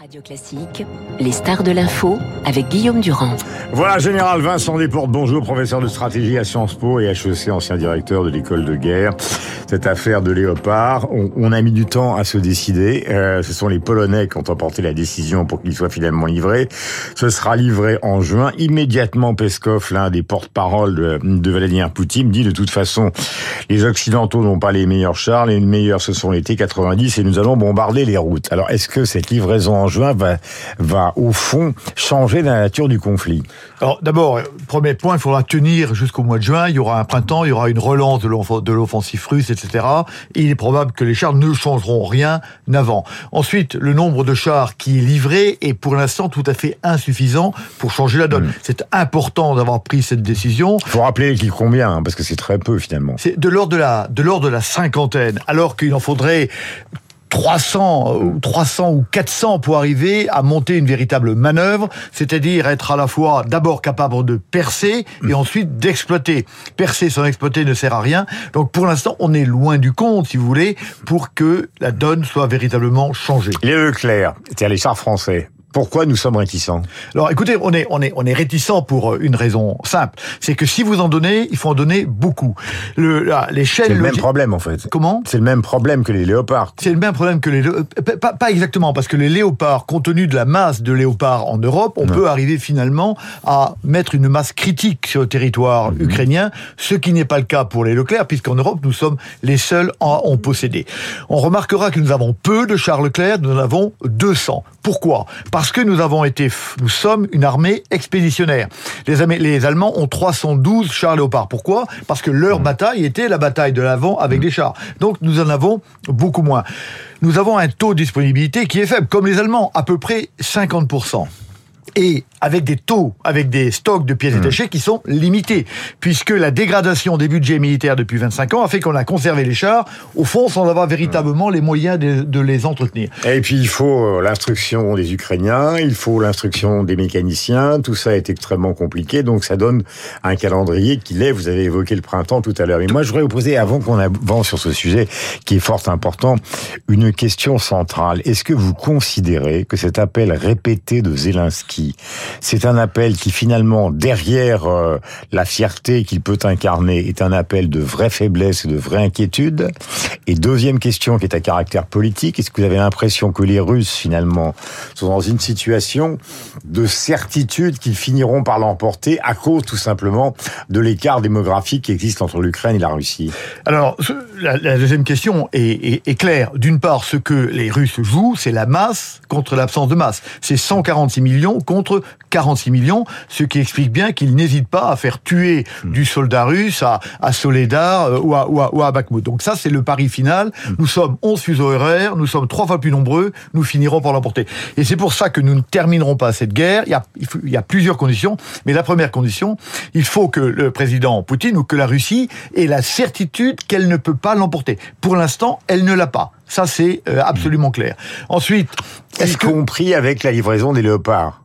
Radio Classique, les stars de l'info avec Guillaume Durand. Voilà, Général Vincent Desportes, bonjour, professeur de stratégie à Sciences Po et HEC, ancien directeur de l'école de guerre. Cette affaire de Léopard, on, a mis du temps à se décider. Euh, ce sont les Polonais qui ont emporté la décision pour qu'il soit finalement livré. Ce sera livré en juin. Immédiatement, Peskov, l'un des porte-parole de, Vladimir Poutine, dit de toute façon, les Occidentaux n'ont pas les meilleurs chars, les meilleurs ce sont les T-90 et nous allons bombarder les routes. Alors, est-ce que cette livraison en juin va, va au fond changer la nature du conflit Alors d'abord, premier point, il faudra tenir jusqu'au mois de juin. Il y aura un printemps, il y aura une relance de l'offensive russe, etc. Et il est probable que les chars ne changeront rien avant. Ensuite, le nombre de chars qui est livré est pour l'instant tout à fait insuffisant pour changer la donne. Hmm. C'est important d'avoir pris cette décision. Il faut rappeler qu'il combien, hein, parce que c'est très peu finalement. C'est de l'ordre de la de l'ordre de la cinquantaine, alors qu'il en faudrait 300 ou 300 ou 400 pour arriver à monter une véritable manœuvre, c'est-à-dire être à la fois d'abord capable de percer et ensuite d'exploiter. Percer sans exploiter ne sert à rien. Donc pour l'instant, on est loin du compte, si vous voulez, pour que la donne soit véritablement changée. Les Leclerc, c'est-à-dire les chars français, pourquoi nous sommes réticents? Alors écoutez, on est, on est, on est réticents pour euh, une raison simple. C'est que si vous en donnez, il faut en donner beaucoup. Le, l'échelle c'est le même problème en fait. Comment? C'est le même problème que les léopards. C'est le même problème que les... Euh, pas, pas, exactement, parce que les léopards, compte tenu de la masse de léopards en Europe, on peut arriver finalement à mettre une masse critique sur le territoire mhm. ukrainien, ce qui n'est pas le cas pour les Leclerc, puisqu'en Europe, nous sommes les seuls à en posséder. On remarquera que nous avons peu de chars Leclerc, nous en avons 200. Pourquoi? Parce que nous avons été, nous sommes une armée expéditionnaire. Les, les Allemands ont 312 chars léopards. Pourquoi? Parce que leur mmh. bataille était la bataille de l'avant avec des mmh. chars. Donc nous en avons beaucoup moins. Nous avons un taux de disponibilité qui est faible, comme les Allemands, à peu près 50% et avec des taux, avec des stocks de pièces hmm. détachées qui sont limités, puisque la dégradation des budgets militaires depuis 25 ans a fait qu'on a conservé les chars, au fond, sans avoir véritablement les moyens de, les entretenir. Et puis il faut euh, l'instruction des Ukrainiens, il faut l'instruction des mécaniciens, tout ça est extrêmement compliqué, donc ça donne un calendrier qui est, vous avez évoqué le printemps tout à l'heure. Mais moi, je voudrais vous poser, avant qu'on avance sur ce sujet qui est fort important, une question centrale. Est-ce que vous considérez que cet appel répété de Zelensky c'est un appel qui finalement, derrière euh, la fierté qu'il peut incarner, est un appel de vraie faiblesse et de vraie inquiétude. Et deuxième question qui est à caractère politique, est-ce que vous avez l'impression que les Russes finalement sont dans une situation de certitude qu'ils finiront par l'emporter à cause tout simplement de l'écart démographique qui existe entre l'Ukraine et la Russie? Alors, la, deuxième question est, est claire. D'une part, ce que les Russes jouent, c'est la masse contre l'absence de masse. C'est 146 millions contre 46 millions, ce qui explique bien qu'ils n'hésitent pas à faire tuer hmm. du soldat russe à, à Soledar euh, ou à, ou à, Bakhmut. Donc ça, c'est le pari final. Hmm. Nous sommes 11 fuseaux horaires, nous sommes trois fois plus nombreux, nous finirons par l'emporter. Et c'est pour ça que nous ne terminerons pas cette guerre. Il y, a, il, y a plusieurs conditions, mais la première condition, il faut que le président Poutine ou que la Russie ait la certitude qu'elle ne peut pas l'emporter. Pour l'instant, elle ne l'a pas. Ça, c'est euh, absolument clair. Ensuite, est-ce y compris avec la livraison des léopards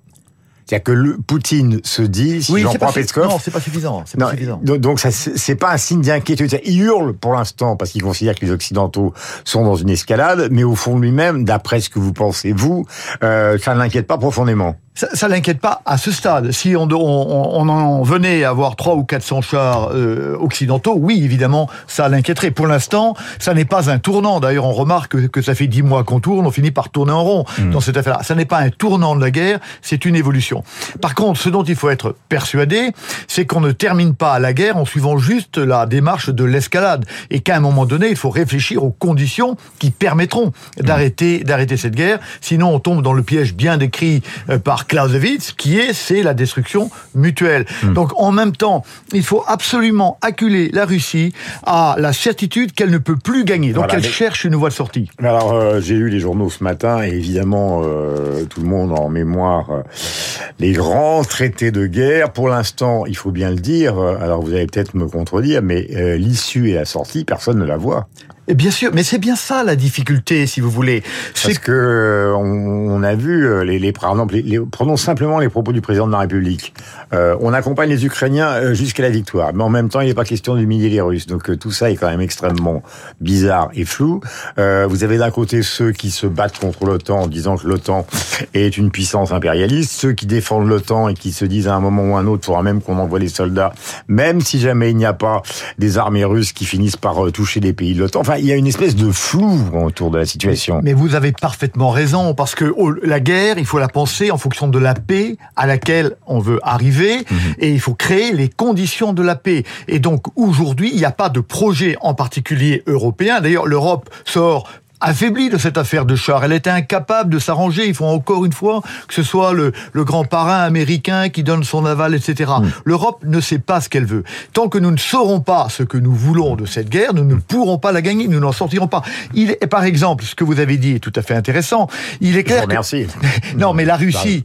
c'est-à-dire que le Poutine se dit, si j'en prends Peskov... Non, c'est pas suffisant. Pas suffisant. Donc, ça, c'est pas un signe d'inquiétude. Il hurle pour l'instant parce qu'il considère que les Occidentaux sont dans une escalade, mais au fond lui-même, d'après ce que vous pensez, vous, euh, ça ne l'inquiète pas profondément ça, ça l'inquiète pas à ce stade. Si on, on, on en venait à avoir trois ou 400 chars euh, occidentaux, oui, évidemment, ça l'inquiéterait. Pour l'instant, ça n'est pas un tournant. D'ailleurs, on remarque que, que ça fait dix mois qu'on tourne, on finit par tourner en rond hmm. dans cette affaire-là. Ça n'est pas un tournant de la guerre, c'est une évolution. Par contre, ce dont il faut être persuadé, c'est qu'on ne termine pas la guerre en suivant juste la démarche de l'escalade, et qu'à un moment donné, il faut réfléchir aux conditions qui permettront d'arrêter d'arrêter cette guerre. Sinon, on tombe dans le piège bien décrit euh, par Clausewitz, qui est c'est la destruction mutuelle. Hmm. Donc en même temps, il faut absolument acculer la Russie à la certitude qu'elle ne peut plus gagner. Donc elle cherche une voie de sortie. Alors euh, j'ai lu les journaux ce matin et évidemment euh, tout le monde en mémoire euh, les grands traités de guerre. Pour l'instant, il faut bien le dire. Alors vous allez peut-être me contredire, mais l'issue et la sortie, personne ne la voit. Bien sûr, mais c'est bien ça la difficulté, si vous voulez. C'est que on, a vu euh, les, les, par exemple, les, prenons simplement les propos du président de la République. Euh, on accompagne les Ukrainiens euh, jusqu'à la victoire, mais en même temps, il n'est pas question d'humilier les Russes. Donc euh, tout ça est quand même extrêmement bizarre et flou. Euh, vous avez d'un côté ceux qui se battent contre l'OTAN en disant que l'OTAN est une puissance impérialiste, ceux qui défendent l'OTAN et qui se disent à un moment ou à un autre, faudra même qu'on envoie les soldats, même si jamais il n'y a pas des armées russes qui finissent par toucher les pays de l'OTAN. Il y a une espèce de flou autour de la situation. Mais, mais vous avez parfaitement raison, parce que oh, la guerre, il faut la penser en fonction de la paix à laquelle on veut arriver, mmh. et il faut créer les conditions de la paix. Et donc aujourd'hui, il n'y a pas de projet en particulier européen. D'ailleurs, l'Europe sort affaiblie de cette affaire de char. Elle était incapable de s'arranger. Il faut encore une fois que ce soit le, le, grand parrain américain qui donne son aval, etc. Mm. L'Europe ne sait pas ce qu'elle veut. Tant que nous ne saurons pas ce que nous voulons de cette guerre, nous ne pourrons pas la gagner. Nous n'en sortirons pas. Il est, par exemple, ce que vous avez dit est tout à fait intéressant. Il est clair. Je merci. Que... non, mais la Russie.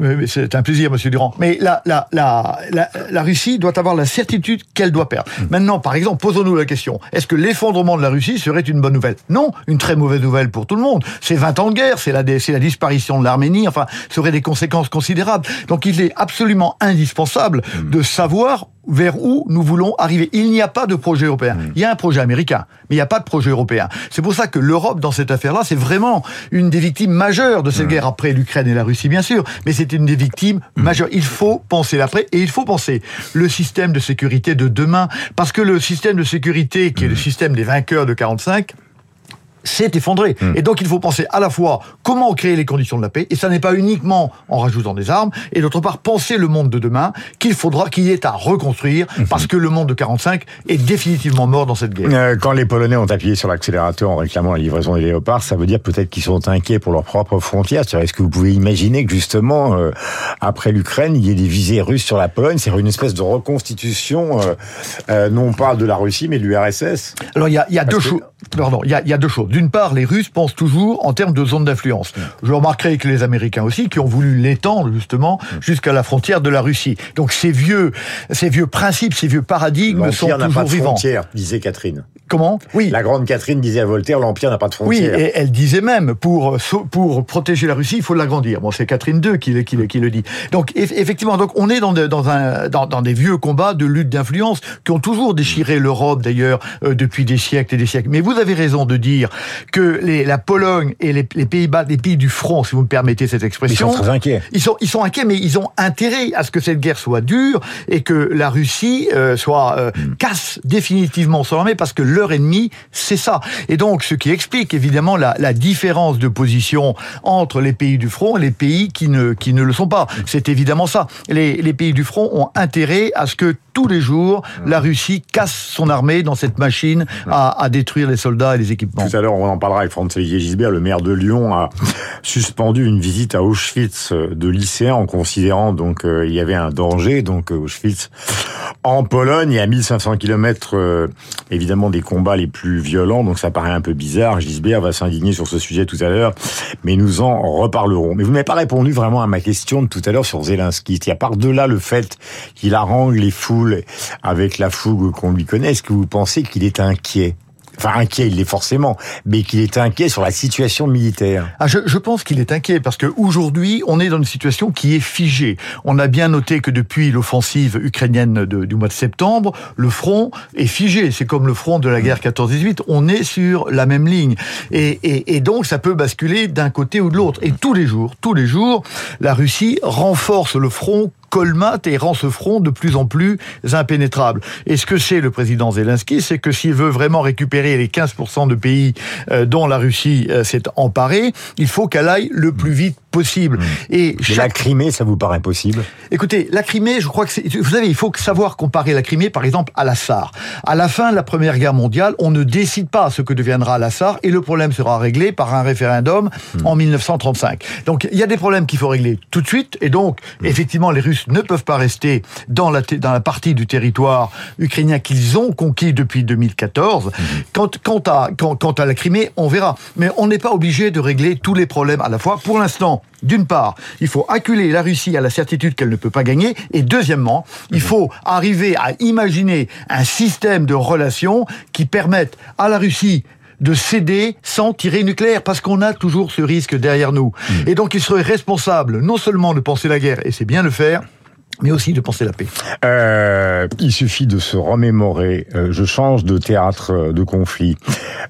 Euh, c'est un plaisir, Monsieur Durand. Mais la, la, la, la, la Russie doit avoir la certitude qu'elle doit perdre. Mm. Maintenant, par exemple, posons-nous la question est-ce que l'effondrement de la Russie serait une bonne nouvelle? Non, une très mauvaise nouvelle pour tout le monde. C'est 20 ans de guerre, c'est la, la disparition de l'Arménie, enfin, ça aurait des conséquences considérables. Donc il est absolument indispensable mmh. de savoir vers où nous voulons arriver. Il n'y a pas de projet européen. Mmh. Il y a un projet américain, mais il n'y a pas de projet européen. C'est pour ça que l'Europe, dans cette affaire-là, c'est vraiment une des victimes majeures de cette mmh. guerre, après l'Ukraine et la Russie, bien sûr, mais c'est une des victimes mmh. majeures. Il faut penser l'après, et il faut penser le système de sécurité de demain, parce que le système de sécurité, qui est le système des vainqueurs de 45, s'est effondré. Mm. Et donc il faut penser à la fois comment créer les conditions de la paix, et ça n'est pas uniquement en rajoutant des armes, et d'autre part penser le monde de demain qu'il faudra qu'il y ait à reconstruire, mm -hmm. parce que le monde de 45 est définitivement mort dans cette guerre. Euh, quand les Polonais ont appuyé sur l'accélérateur en réclamant la livraison des léopards, ça veut dire peut-être qu'ils sont inquiets pour leurs propres frontières. Est-ce que vous pouvez imaginer que justement, euh, après l'Ukraine, il y ait des visées russes sur la Pologne? C'est une espèce de reconstitution, euh, euh, non pas de la Russie, mais de l'URSS Alors il y a, y a deux choses. Pardon, il y a, y a deux choses d'une part, les Russes pensent toujours en termes de zone d'influence. Je remarquerai que les Américains aussi, qui ont voulu l'étendre justement jusqu'à la frontière de la Russie. Donc ces vieux, ces vieux principes, ces vieux paradigmes sont toujours pas de vivants. Frontière, disait Catherine. Comment? Oui. La grande Catherine disait à Voltaire, l'empire n'a pas de frontière. Oui, et elle disait même pour pour protéger la Russie, il faut l'agrandir. Bon, c'est Catherine II qui, qui, qui, le dit. Donc effectivement, donc on est dans, de, dans un dans, dans, des vieux combats de lutte d'influence qui ont toujours déchiré l'Europe d'ailleurs euh, depuis des siècles et des siècles. Mais vous avez raison de dire que les, la Pologne et les, les Pays-Bas, les pays du front, si vous me permettez cette expression, ils sont très inquiets. Ils sont ils sont inquiets, mais ils ont intérêt à ce que cette guerre soit dure et que la Russie euh, soit euh, mm. casse définitivement son armée parce que leur ennemi c'est ça. Et donc, ce qui explique évidemment la, la, différence de position entre les pays du front et les pays qui ne, qui ne le sont pas. C'est évidemment ça. Les, les pays du front ont intérêt à ce que tous les jours, la Russie casse son armée dans cette machine à, à détruire les soldats et les équipements. Tout à l'heure, on en parlera avec Franz-Olivier Gisbert, le maire de Lyon a suspendu une visite à Auschwitz de lycéens en considérant donc euh, il y avait un danger. Donc Auschwitz en Pologne, il y a 1500 kilomètres euh, évidemment des combats les plus violents, donc ça paraît un peu bizarre. Gisbert va s'indigner sur ce sujet tout à l'heure, mais nous en reparlerons. Mais vous n'avez pas répondu vraiment à ma question de tout à l'heure sur Zelensky. Il y a par-delà le fait qu'il harangue les avec la fougue qu'on lui connaît, est-ce que vous pensez qu'il est inquiet? Enfin inquiet, il l'est forcément, mais qu'il est inquiet sur la situation militaire. Ah, je, pense qu'il est inquiet parce que aujourd'hui, on est dans une situation qui est figée. On a bien noté que depuis l'offensive ukrainienne du mois de septembre, le front est figé. C'est comme le front de la guerre 14-18. On est sur la même ligne, et, et, et donc ça peut basculer d'un côté ou de l'autre. Et tous les jours, tous les jours, la Russie renforce le front colmate et rend ce front de plus en plus impénétrable. Et ce que c'est le président Zelensky, c'est que s'il veut vraiment récupérer les 15% de pays euh, dont la Russie euh, s'est emparée, il faut qu'elle aille le plus vite possible. Mmh. Et chaque... la Crimée, ça vous paraît possible? Écoutez, la Crimée, je crois que c'est... Vous savez, il faut savoir comparer la Crimée, par exemple, à la SAR. À la fin de la Première Guerre mondiale, on ne décide pas ce que deviendra la SAR et le problème sera réglé par un référendum mmh. en 1935. Donc, il y a des problèmes qu'il faut régler tout de suite et donc, mmh. effectivement, les Russes ne peuvent pas rester dans la, dans la partie du territoire ukrainien qu'ils ont conquis depuis 2014. Mmh. Quant, quant, à, quant, quant à la Crimée, on verra. Mais on n'est pas obligé de régler tous les problèmes à la fois. Pour l'instant, d'une part, il faut acculer la Russie à la certitude qu'elle ne peut pas gagner, et deuxièmement, il faut arriver à imaginer un système de relations qui permette à la Russie de céder sans tirer nucléaire, parce qu'on a toujours ce risque derrière nous. Mm. Et donc il serait responsable non seulement de penser la guerre, et c'est bien le faire, mais aussi de penser la paix. Euh, il suffit de se remémorer, euh, je change de théâtre euh, de conflit,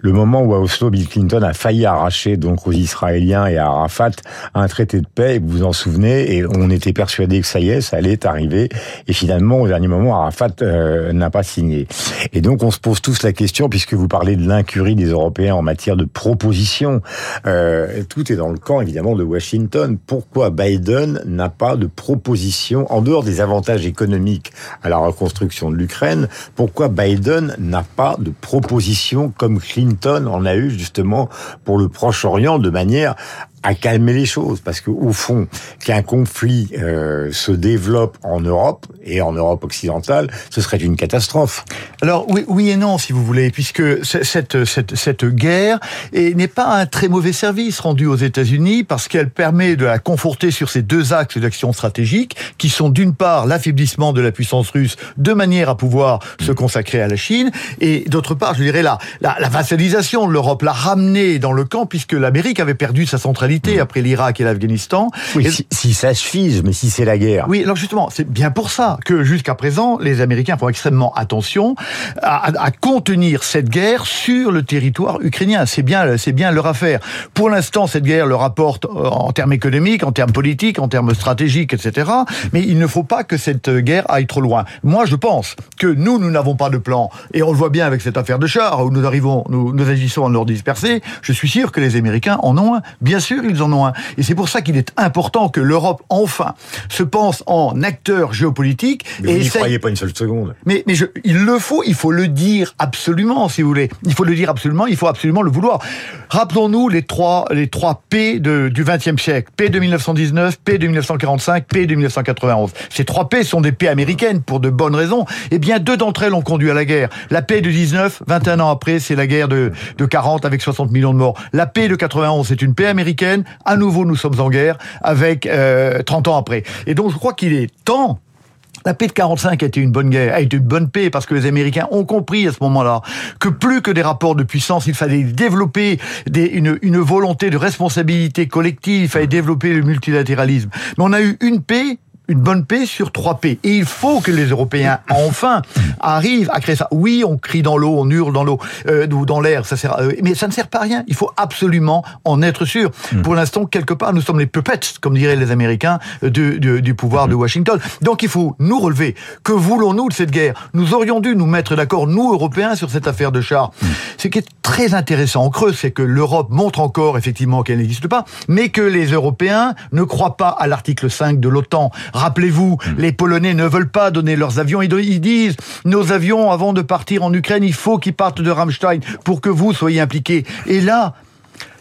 le moment où à Oslo, Bill Clinton a failli arracher donc aux Israéliens et à Arafat un traité de paix, vous vous en souvenez, et on était persuadé que ça y est, ça allait arriver, et finalement, au dernier moment, Arafat n'a pas signé. Et donc, on se pose tous la question, puisque vous parlez de l'incurie des Européens en matière de proposition, tout est dans le camp, évidemment, de Washington. Pourquoi Biden n'a pas de proposition en dehors des avantages économiques à la reconstruction de l'Ukraine, pourquoi Biden n'a pas de proposition comme Clinton en a eu justement pour le Proche-Orient de manière à calmer les choses, parce que au fond, qu'un conflit euh, se développe en Europe et en Europe occidentale, ce serait une catastrophe. Alors oui, oui et non, si vous voulez, puisque cette cette cette guerre n'est pas un très mauvais service rendu aux États-Unis, parce qu'elle permet de la conforter sur ces deux axes d'action stratégique, qui sont d'une part l'affaiblissement de la puissance russe, de manière à pouvoir se consacrer à la Chine, et d'autre part, je dirais la la, la vassalisation de l'Europe, la ramener dans le camp, puisque l'Amérique avait perdu sa centralité Mm. après l'Irak et l'Afghanistan. Oui, si, ça se fige, mais si c'est la guerre. Oui, alors justement, c'est bien pour ça que jusqu'à présent, les Américains font extrêmement attention à, à, contenir cette guerre sur le territoire ukrainien. C'est bien, c'est bien leur affaire. Pour l'instant, cette guerre leur apporte euh, en termes économiques, en termes politiques, en termes stratégiques, etc. Mais il ne faut pas que cette guerre aille trop loin. Moi, je pense que nous, nous n'avons pas de plan, et on le voit bien avec cette affaire de char où nous arrivons, nous, nous agissons en ordre dispersé. Je suis sûr que les Américains en ont un. Bien sûr, ils en ont un. Et c'est pour ça qu'il est important que l'Europe, enfin, se pense en acteur géopolitique. Mais et vous n'y croyez pas une seule seconde. Mais, mais je, il le faut, il faut le dire absolument, si vous voulez. Il faut le dire absolument, il faut absolument le vouloir. Rappelons-nous les trois, les trois P de, du XXe siècle. P de 1919, P de 1945, P de 1991. Ces trois P sont des P américaines pour de bonnes raisons. Eh bien, deux d'entre elles ont conduit à la guerre. La paix de 19, 21 ans après, c'est la guerre de, de 40 avec 60 millions de morts. La paix de 91, c'est une paix américaine à nouveau, nous sommes en guerre avec 30 euh, ans après. Et donc, je crois qu'il est temps la paix de 45 a été une bonne guerre, a été une bonne paix parce que les Américains ont compris à ce moment-là que plus que des rapports de puissance, il fallait développer une, une volonté de responsabilité collective, il fallait développer le multilatéralisme. Mais on a eu une paix une bonne paix sur trois P. Et il faut que les Européens, enfin, arrivent à créer ça. Oui, on crie dans l'eau, on hurle dans l'eau, euh, ou dans l'air, ça sert, euh, mais ça ne sert pas à rien. Il faut absolument en être sûr. Mm. Pour l'instant, quelque part, nous sommes les puppets, comme diraient les Américains, du, du, pouvoir de mm-hmm. Washington. Donc il faut nous relever. Que voulons-nous de cette guerre? Nous aurions dû nous mettre d'accord, nous, Européens, sur cette affaire de char. Mm. Ce qui est très intéressant en creux, c'est que l'Europe montre encore, effectivement, qu'elle n'existe pas, mais que les Européens ne croient pas à l'article 5 de l'OTAN. Rappelez-vous, hmm. les Polonais ne veulent pas donner leurs avions. Ils disent, nos avions, avant de partir en Ukraine, il faut qu'ils partent de Ramstein pour que vous soyez impliqués. Et là,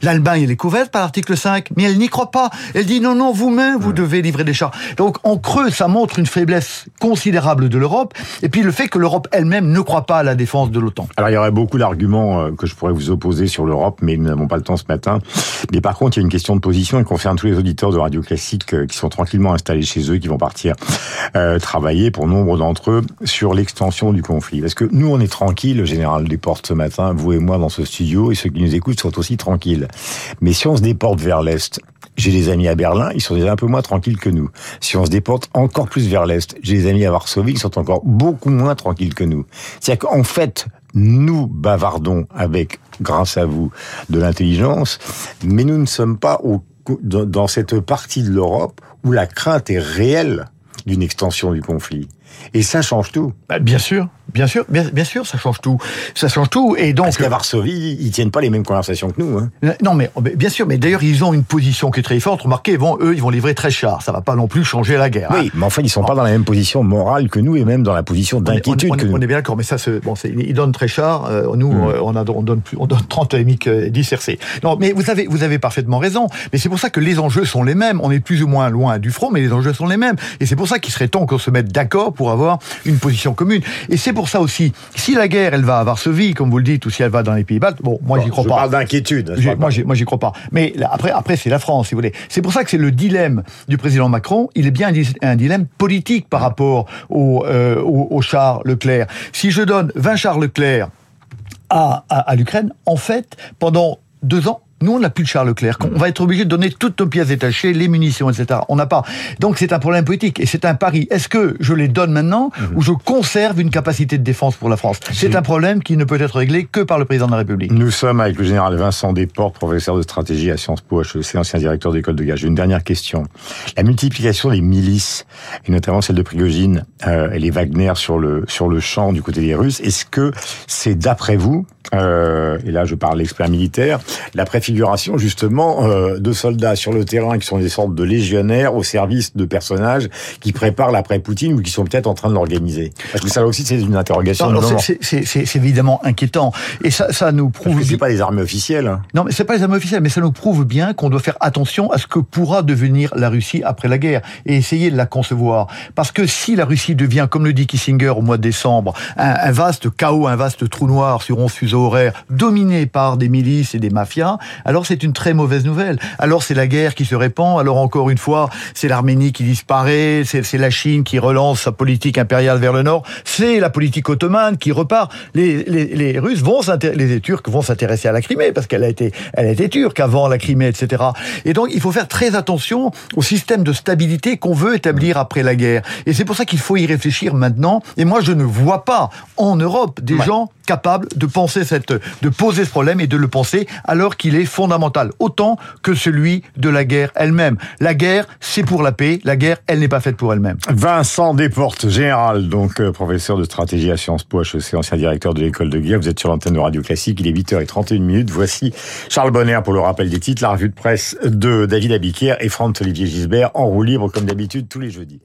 L'Allemagne, elle est couverte par l'article 5, mais elle n'y croit pas. Elle dit non, non, vous-même, vous devez livrer des chars. Donc, en creux, ça montre une faiblesse considérable de l'Europe, et puis le fait que l'Europe elle-même ne croit pas à la défense de l'OTAN. Alors, il y aurait beaucoup d'arguments euh, que je pourrais vous opposer sur l'Europe, mais nous n'avons pas le temps ce matin. Mais par contre, il y a une question de position qui concerne tous les auditeurs de Radio Classique euh, qui sont tranquillement installés chez eux, qui vont partir euh, travailler, pour nombre d'entre eux, sur l'extension du conflit. Parce que nous, on est tranquille, le général Desportes ce matin, vous et moi dans ce studio, et ceux qui nous écoutent sont aussi tranquilles. Mais si on se déporte vers l'Est, j'ai des amis à Berlin, ils sont déjà un peu moins tranquilles que nous. Si on se déporte encore plus vers l'Est, j'ai des amis à Varsovie qui sont encore beaucoup moins tranquilles que nous. C'est-à-dire qu'en fait, nous bavardons avec, grâce à vous, de l'intelligence, mais nous ne sommes pas dans cette partie de l'Europe où la crainte est réelle d'une extension du conflit. Et ça change tout. Bah, bien sûr. Bien sûr, bien, bien, sûr, ça change tout. Ça change tout. Et donc. Parce qu'à Varsovie, ils tiennent pas les mêmes conversations que nous. Hein. Non, mais bien sûr, mais d'ailleurs, ils ont une position qui est très forte. Remarquez, vont, eux, ils vont livrer très cher. Ça va pas non plus changer la guerre. Oui, hein. mais enfin, ils sont pas dans la même position morale que nous et même dans la position d'inquiétude que nous. On est bien d'accord, mais ça, bon, ils donnent très cher. Euh, nous, hmm. euh, on, a, on, donne plus, on donne 30 MIC 10 RC. Non, mais vous avez, vous avez parfaitement raison. Mais c'est pour ça que les enjeux sont les mêmes. On est plus ou moins loin du front, mais les enjeux sont les mêmes. Et c'est pour ça qu'il serait temps qu'on se mette d'accord pour avoir une position commune. Et c'est pour ça aussi si la guerre, elle va à Varsovie, comme vous le dites, ou si elle va dans les pays baltes, bon, moi, j'y crois je pas. parle d'inquiétude. Moi, j'y crois pas. Mais après, après, c'est la France, si vous voulez. C'est pour ça que c'est le dilemme du président Macron. Il est bien un, dilemme politique par rapport au, euh, au, au char Leclerc. Si je donne 20 chars Leclerc à, à, à l'Ukraine, en fait, pendant deux ans, nous, on n'a plus de Charles Leclerc. On va être obligé de donner toutes nos pièces détachées, les munitions, etc. On n'a pas. Donc c'est un problème politique et c'est un pari. Est-ce que je les donne maintenant mhm. ou je conserve une capacité de défense pour la France? C'est un problème qui ne peut être réglé que par le président de la République. Nous sommes avec le général Vincent Desportes, professeur de stratégie à Sciences Po HEC, ancien directeur d'école de guerre. J'ai une dernière question. La multiplication des milices, et notamment celle de Prigogine euh, et les Wagner sur le, sur le champ du côté des Russes, est-ce que c'est d'après vous, euh, et là je parle l'expert militaire, la justement euh, de soldats sur le terrain qui sont des sortes de légionnaires au service de personnages qui préparent l'après-Poutine ou qui sont peut-être en train de l'organiser Parce que ça aussi c'est une interrogation. C'est évidemment inquiétant et ça, ça nous prouve. Parce que c'est pas les armées officielles. Hein. Non, mais c'est pas les armées officielles, mais ça nous prouve bien qu'on doit faire attention à ce que pourra devenir la Russie après la guerre et essayer de la concevoir. Parce que si la Russie devient, comme le dit Kissinger au mois de décembre, un, un vaste chaos, un vaste trou noir sur 11 fuseaux horaires, dominé par des milices et des mafias, alors c'est une très mauvaise nouvelle. Alors c'est la guerre qui se répand, alors encore une fois, c'est l'Arménie qui disparaît, c'est la Chine qui relance sa politique impériale vers le nord, c'est la politique ottomane qui repart. Les, les, les Russes vont les Turcs vont s'intéresser à la Crimée parce qu'elle a été, elle a été turque avant la Crimée, etc. Et donc il faut faire très attention au système de stabilité qu'on veut établir après la guerre. Et c'est pour ça qu'il faut y réfléchir maintenant. Et moi je ne vois pas en Europe des gens capable de penser cette, de poser ce problème et de le penser alors qu'il est fondamental, autant que celui de la guerre elle-même. La guerre, c'est pour la paix. La guerre, elle n'est pas faite pour elle-même. Vincent Desportes, général, donc euh, professeur de stratégie à Sciences Po HEC, ancien directeur de l'école de guerre. Vous êtes sur l'antenne de Radio Classique. Il est 8h31 minutes. Voici Charles Bonner pour le rappel des titres, la revue de presse de David Abiquière et Franck Olivier Gisbert en roue libre comme d'habitude tous les jeudis.